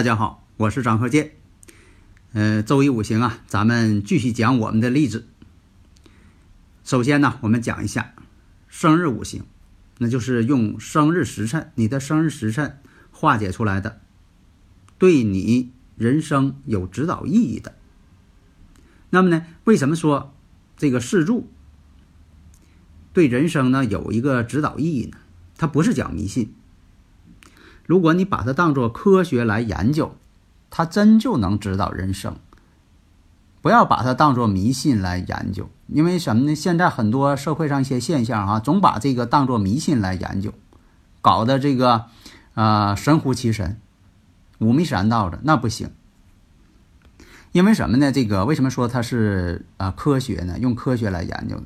大家好，我是张鹤剑。呃，周一五行啊，咱们继续讲我们的例子。首先呢，我们讲一下生日五行，那就是用生日时辰，你的生日时辰化解出来的，对你人生有指导意义的。那么呢，为什么说这个四柱对人生呢有一个指导意义呢？它不是讲迷信。如果你把它当做科学来研究，它真就能指导人生。不要把它当做迷信来研究，因为什么呢？现在很多社会上一些现象啊，总把这个当做迷信来研究，搞得这个、呃、神乎其神、五迷三道的，那不行。因为什么呢？这个为什么说它是啊、呃、科学呢？用科学来研究呢？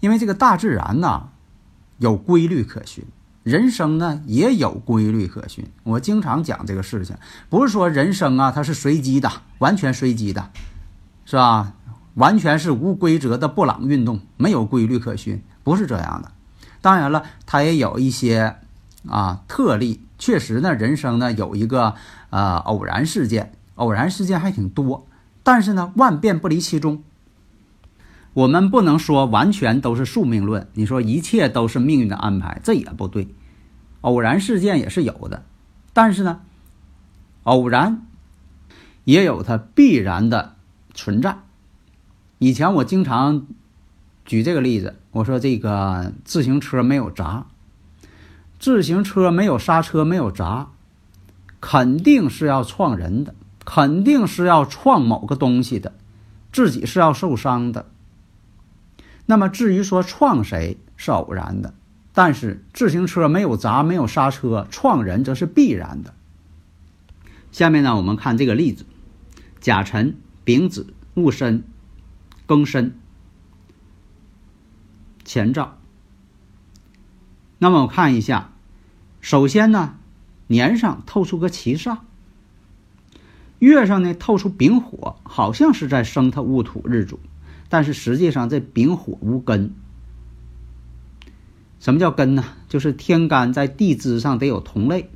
因为这个大自然呐有规律可循。人生呢也有规律可循，我经常讲这个事情，不是说人生啊它是随机的，完全随机的，是吧？完全是无规则的布朗运动，没有规律可循，不是这样的。当然了，它也有一些啊特例，确实呢，人生呢有一个呃偶然事件，偶然事件还挺多，但是呢万变不离其宗。我们不能说完全都是宿命论，你说一切都是命运的安排，这也不对。偶然事件也是有的，但是呢，偶然也有它必然的存在。以前我经常举这个例子，我说这个自行车没有闸，自行车没有刹车，没有闸，肯定是要撞人的，肯定是要撞某个东西的，自己是要受伤的。那么至于说撞谁是偶然的，但是自行车没有闸、没有刹车，撞人则是必然的。下面呢，我们看这个例子：甲辰、丙子、戊申、庚申、前兆。那么我看一下，首先呢，年上透出个七煞，月上呢透出丙火，好像是在生他戊土日主。但是实际上，这丙火无根。什么叫根呢？就是天干在地支上得有同类，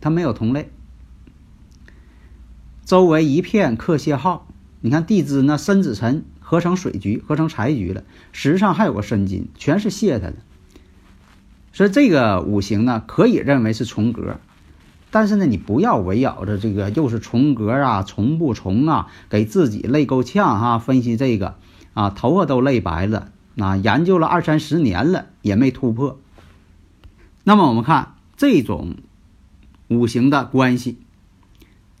它没有同类。周围一片克泄号，你看地支呢，申子辰合成水局，合成财局了，实际上还有个申金，全是泄它的。所以这个五行呢，可以认为是重格，但是呢，你不要围绕着这个又是重格啊，重不重啊，给自己累够呛哈、分析这个。啊，头发都累白了，啊，研究了二三十年了也没突破。那么我们看这种五行的关系，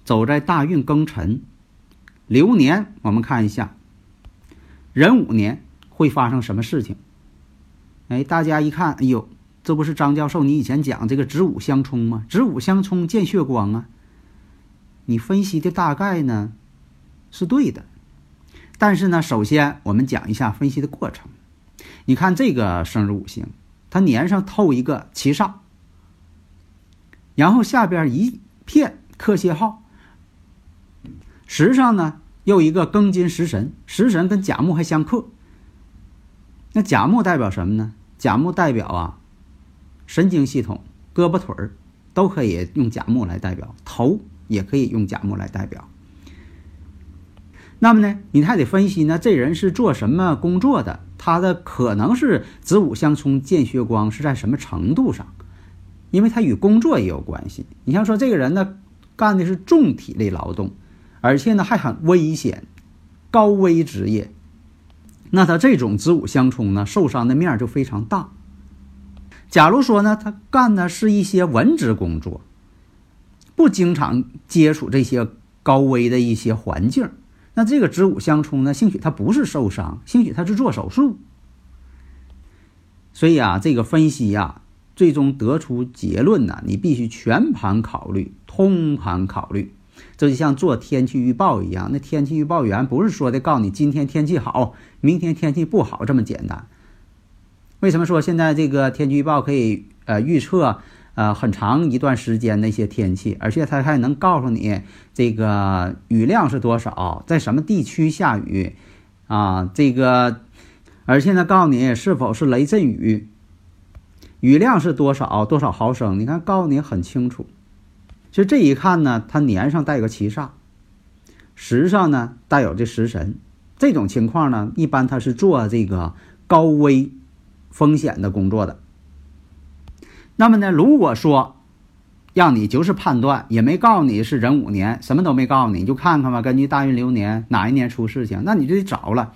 走在大运庚辰流年，我们看一下壬午年会发生什么事情？哎，大家一看，哎呦，这不是张教授你以前讲这个子午相冲吗？子午相冲见血光啊！你分析的大概呢是对的。但是呢，首先我们讲一下分析的过程。你看这个生日五行，它年上透一个七煞，然后下边一片克泄耗，时上呢又一个庚金食神，食神跟甲木还相克。那甲木代表什么呢？甲木代表啊，神经系统、胳膊腿儿都可以用甲木来代表，头也可以用甲木来代表。那么呢，你还得分析呢，这人是做什么工作的？他的可能是子午相冲见血光是在什么程度上？因为他与工作也有关系。你像说这个人呢，干的是重体力劳动，而且呢还很危险，高危职业，那他这种子午相冲呢，受伤的面就非常大。假如说呢，他干的是一些文职工作，不经常接触这些高危的一些环境。那这个子午相冲呢，兴许他不是受伤，兴许他是做手术。所以啊，这个分析呀，最终得出结论呢，你必须全盘考虑，通盘考虑。这就像做天气预报一样，那天气预报员不是说的告诉你今天天气好，明天天气不好这么简单。为什么说现在这个天气预报可以呃预测呃很长一段时间那些天气，而且它还能告诉你这个雨量是多少，在什么地区下雨啊？这个，而且呢告诉你是否是雷阵雨，雨量是多少多少毫升？你看告诉你很清楚。其实这一看呢，它年上带个七煞，时上呢带有这食神，这种情况呢，一般它是做这个高危。风险的工作的，那么呢？如果说让你就是判断，也没告诉你是壬午年，什么都没告诉你，就看看吧。根据大运流年哪一年出事情，那你就得找了，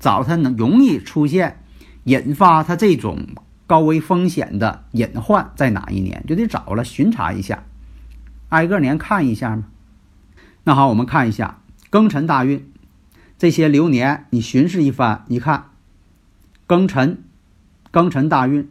找它能容易出现引发它这种高危风险的隐患在哪一年，就得找了巡查一下，挨个年看一下嘛。那好，我们看一下庚辰大运这些流年，你巡视一番，你看庚辰。庚辰大运，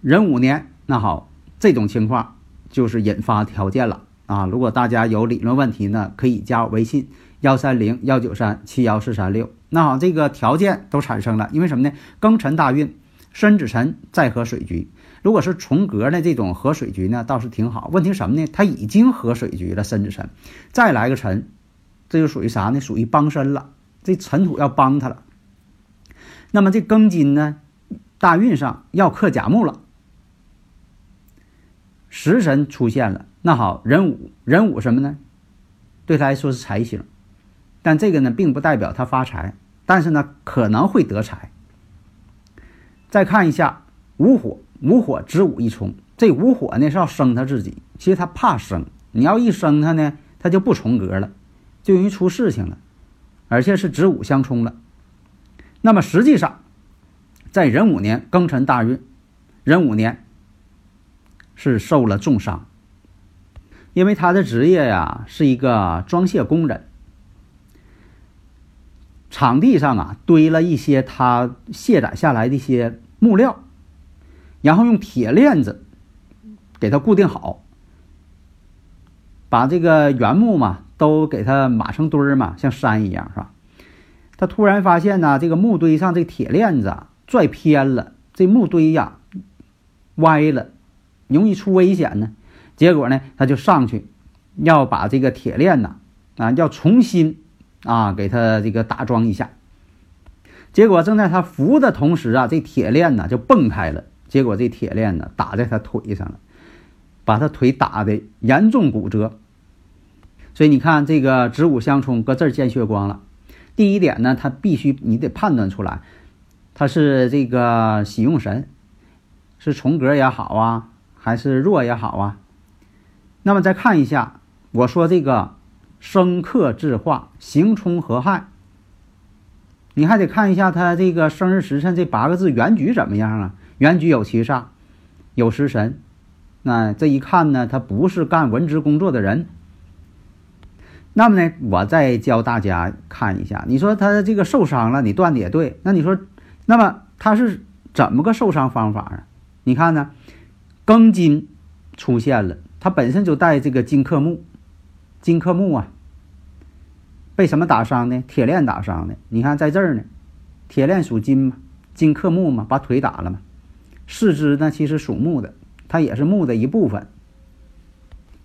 壬午年，那好，这种情况就是引发条件了啊！如果大家有理论问题呢，可以加我微信幺三零幺九三七幺四三六。那好，这个条件都产生了，因为什么呢？庚辰大运，申子辰再合水局，如果是重格的这种合水局呢，倒是挺好。问题什么呢？它已经合水局了，申子辰，再来个辰，这就属于啥呢？属于帮身了，这尘土要帮他了。那么这庚金呢？大运上要克甲木了，食神出现了。那好，壬午，壬午什么呢？对他来说是财星，但这个呢，并不代表他发财，但是呢，可能会得财。再看一下午火，午火子午一冲，这午火呢是要生他自己，其实他怕生，你要一生他呢，他就不重格了，就容易出事情了，而且是子午相冲了。那么实际上。在壬午年庚辰大运，壬午年是受了重伤，因为他的职业呀是一个装卸工人，场地上啊堆了一些他卸载下来的一些木料，然后用铁链子给它固定好，把这个原木嘛都给它码成堆儿嘛，像山一样是吧？他突然发现呢，这个木堆上这铁链子。拽偏了，这木堆呀歪了，容易出危险呢。结果呢，他就上去要把这个铁链呢啊，要重新啊给他这个打桩一下。结果正在他扶的同时啊，这铁链呢就蹦开了。结果这铁链呢打在他腿上了，把他腿打的严重骨折。所以你看，这个子午相冲，搁这儿见血光了。第一点呢，他必须你得判断出来。他是这个喜用神，是重格也好啊，还是弱也好啊？那么再看一下，我说这个生克制化，行冲合害，你还得看一下他这个生日时辰这八个字原局怎么样啊？原局有七煞，有食神，那这一看呢，他不是干文职工作的人。那么呢，我再教大家看一下，你说他这个受伤了，你断的也对，那你说？那么他是怎么个受伤方法啊？你看呢，庚金出现了，它本身就带这个金克木，金克木啊，被什么打伤呢？铁链打伤的。你看在这儿呢，铁链属金嘛，金克木嘛，把腿打了嘛。四肢呢，其实属木的，它也是木的一部分。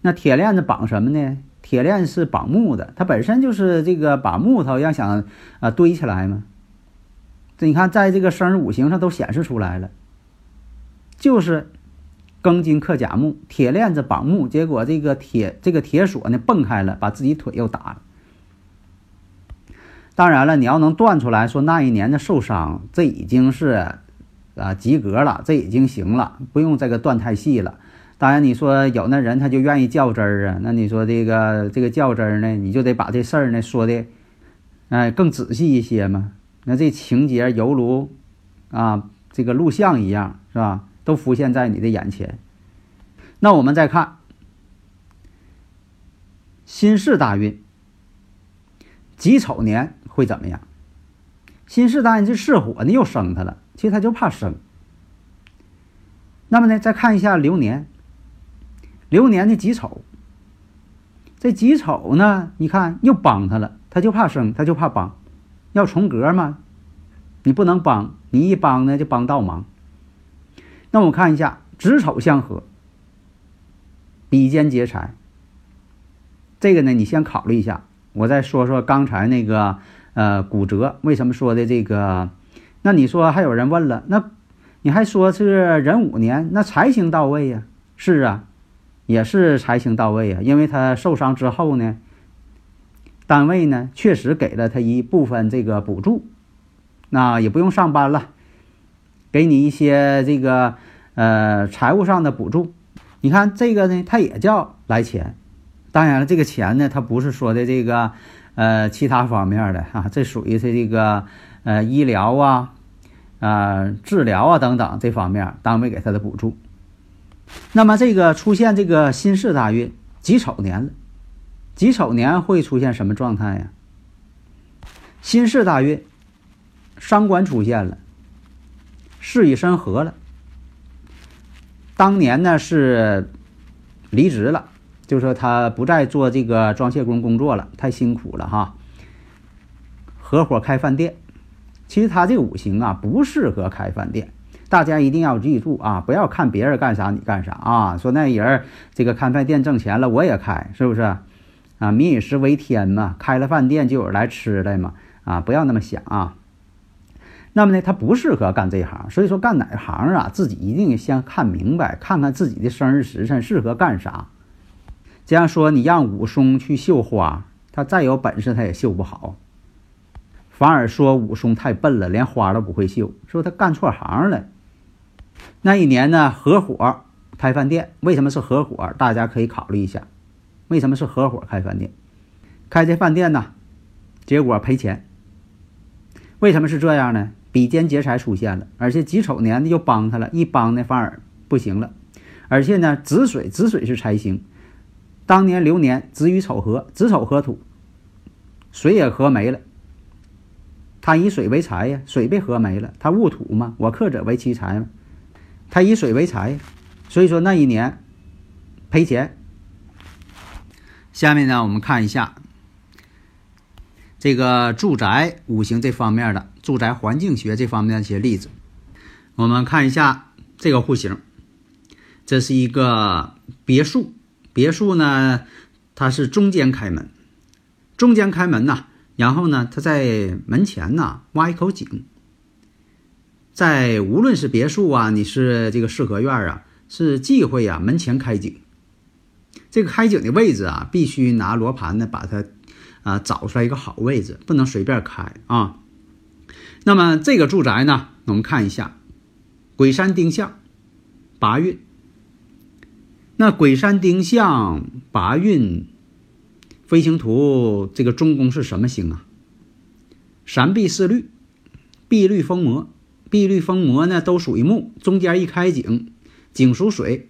那铁链子绑什么呢？铁链是绑木的，它本身就是这个把木头要想啊堆起来嘛。这你看，在这个生日五行上都显示出来了，就是庚金克甲木，铁链子绑木，结果这个铁这个铁锁呢蹦开了，把自己腿又打了。当然了，你要能断出来说那一年的受伤，这已经是啊及格了，这已经行了，不用这个断太细了。当然，你说有那人他就愿意较真儿啊，那你说这个这个较真儿呢，你就得把这事儿呢说的哎更仔细一些嘛。那这情节犹如啊，这个录像一样，是吧？都浮现在你的眼前。那我们再看辛巳大运，己丑年会怎么样？辛巳大运这巳火呢又生他了，其实他就怕生。那么呢，再看一下流年，流年的己丑，这己丑呢，你看又帮他了，他就怕生，他就怕帮，要重格嘛，你不能帮，你一帮呢就帮倒忙。那我们看一下子丑相合，比肩劫财。这个呢，你先考虑一下，我再说说刚才那个呃骨折为什么说的这个。那你说还有人问了，那？你还说是壬午年，那财星到位呀？是啊，也是财星到位啊。因为他受伤之后呢，单位呢确实给了他一部分这个补助，那也不用上班了，给你一些这个呃财务上的补助。你看这个呢，它也叫来钱。当然了，这个钱呢，它不是说的这个呃其他方面的哈，这属于是这个呃医疗啊。啊，治疗啊等等这方面，单位给他的补助。那么这个出现这个辛巳大运，己丑年了，己丑年会出现什么状态呀？辛巳大运，伤官出现了，事与申合了。当年呢是离职了，就说他不再做这个装卸工工作了，太辛苦了哈。合伙开饭店。其实他这个五行啊不适合开饭店，大家一定要记住啊！不要看别人干啥你干啥啊！说那人这个开饭店挣钱了，我也开，是不是？啊，民以食为天嘛，开了饭店就有人来吃的嘛！啊，不要那么想啊。那么呢，他不适合干这行，所以说干哪行啊，自己一定先看明白，看看自己的生日时辰适合干啥。这样说，你让武松去绣花，他再有本事他也绣不好。反而说武松太笨了，连花都不会绣，说他干错行了。那一年呢，合伙开饭店，为什么是合伙？大家可以考虑一下，为什么是合伙开饭店？开这饭店呢，结果赔钱。为什么是这样呢？比肩劫财出现了，而且己丑年呢又帮他了，一帮呢反而不行了。而且呢，子水子水是财星，当年流年子与丑合，子丑合土，水也合没了。他以水为财呀，水被合没了，他戊土嘛，我克者为其财嘛，他以水为财，所以说那一年赔钱。下面呢，我们看一下这个住宅五行这方面的住宅环境学这方面的一些例子。我们看一下这个户型，这是一个别墅，别墅呢，它是中间开门，中间开门呐。然后呢，它在门前呢挖一口井，在无论是别墅啊，你是这个四合院啊，是忌讳啊门前开井。这个开井的位置啊，必须拿罗盘呢把它啊找出来一个好位置，不能随便开啊。那么这个住宅呢，我们看一下，鬼山丁向，八运。那鬼山丁向八运。飞行图这个中宫是什么星啊？三碧四绿，碧绿风魔，碧绿风魔呢都属于木，中间一开井，井属水，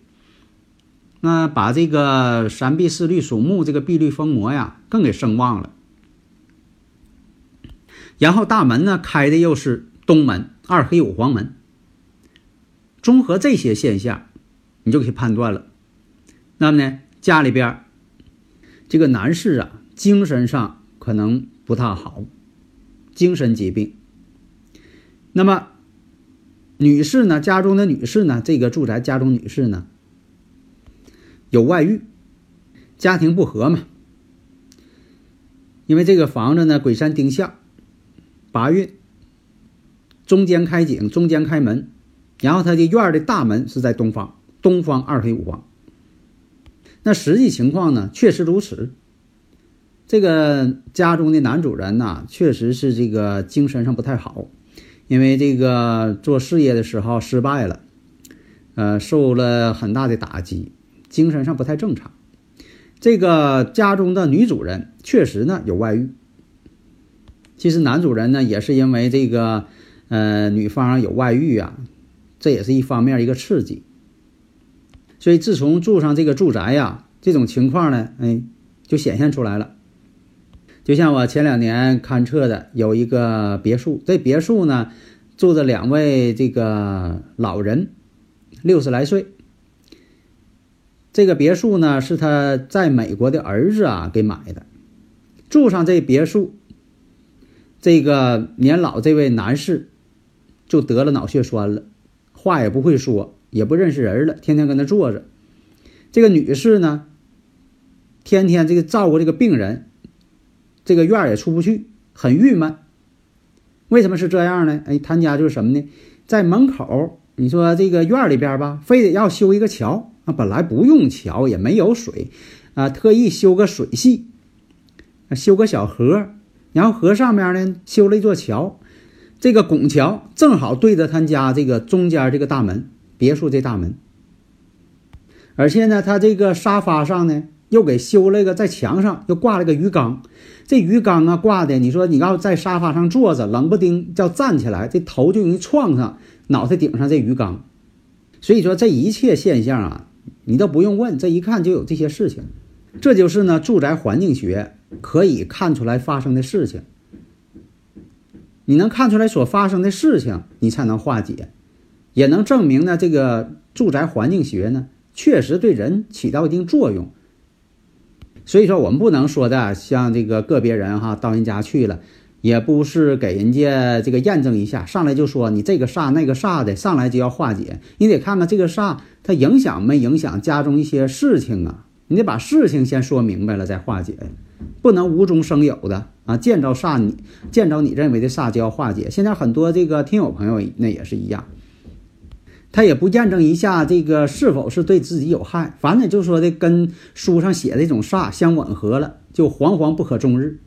那把这个三碧四绿属木这个碧绿风魔呀更给声旺了。然后大门呢开的又是东门，二黑五黄门，综合这些现象，你就可以判断了。那么呢，家里边。这个男士啊，精神上可能不太好，精神疾病。那么，女士呢？家中的女士呢？这个住宅家中女士呢，有外遇，家庭不和嘛。因为这个房子呢，鬼山丁向，八运，中间开井，中间开门，然后他的院的大门是在东方，东方二黑五黄。那实际情况呢，确实如此。这个家中的男主人呐，确实是这个精神上不太好，因为这个做事业的时候失败了，呃，受了很大的打击，精神上不太正常。这个家中的女主人确实呢有外遇，其实男主人呢也是因为这个，呃，女方有外遇啊，这也是一方面一个刺激。所以，自从住上这个住宅呀，这种情况呢，哎，就显现出来了。就像我前两年勘测的，有一个别墅，这别墅呢住着两位这个老人，六十来岁。这个别墅呢是他在美国的儿子啊给买的，住上这别墅，这个年老这位男士就得了脑血栓了，话也不会说，也不认识人了，天天跟那坐着。这个女士呢，天天这个照顾这个病人。这个院儿也出不去，很郁闷。为什么是这样呢？哎，他家就是什么呢？在门口，你说这个院里边吧，非得要修一个桥啊。本来不用桥，也没有水啊，特意修个水系，修个小河，然后河上面呢修了一座桥。这个拱桥正好对着他家这个中间这个大门，别墅这大门。而且呢，他这个沙发上呢。又给修了一个，在墙上又挂了个鱼缸，这鱼缸啊挂的，你说你要在沙发上坐着，冷不丁叫站起来，这头就容易撞上脑袋顶上这鱼缸。所以说这一切现象啊，你都不用问，这一看就有这些事情。这就是呢，住宅环境学可以看出来发生的事情。你能看出来所发生的事情，你才能化解，也能证明呢，这个住宅环境学呢确实对人起到一定作用。所以说，我们不能说的像这个个别人哈，到人家去了，也不是给人家这个验证一下，上来就说你这个煞那个煞的，上来就要化解。你得看看这个煞它影响没影响家中一些事情啊，你得把事情先说明白了再化解，不能无中生有的啊。见着煞你见着你认为的煞就要化解。现在很多这个听友朋友那也是一样。他也不验证一下这个是否是对自己有害，反正就说的跟书上写的这种煞相吻合了，就惶惶不可终日。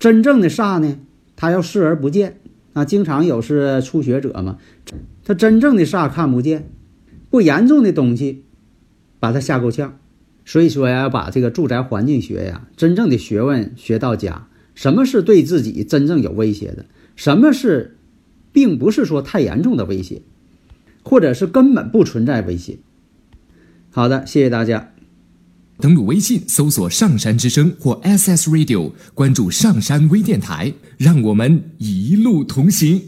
真正的煞呢，他要视而不见啊。经常有是初学者嘛，他真正的煞看不见，不严重的东西，把他吓够呛。所以说呀，要把这个住宅环境学呀，真正的学问学到家。什么是对自己真正有威胁的？什么是，并不是说太严重的威胁。或者是根本不存在威胁。好的，谢谢大家。登录微信搜索“上山之声”或 “SS Radio”，关注“上山微电台”，让我们一路同行。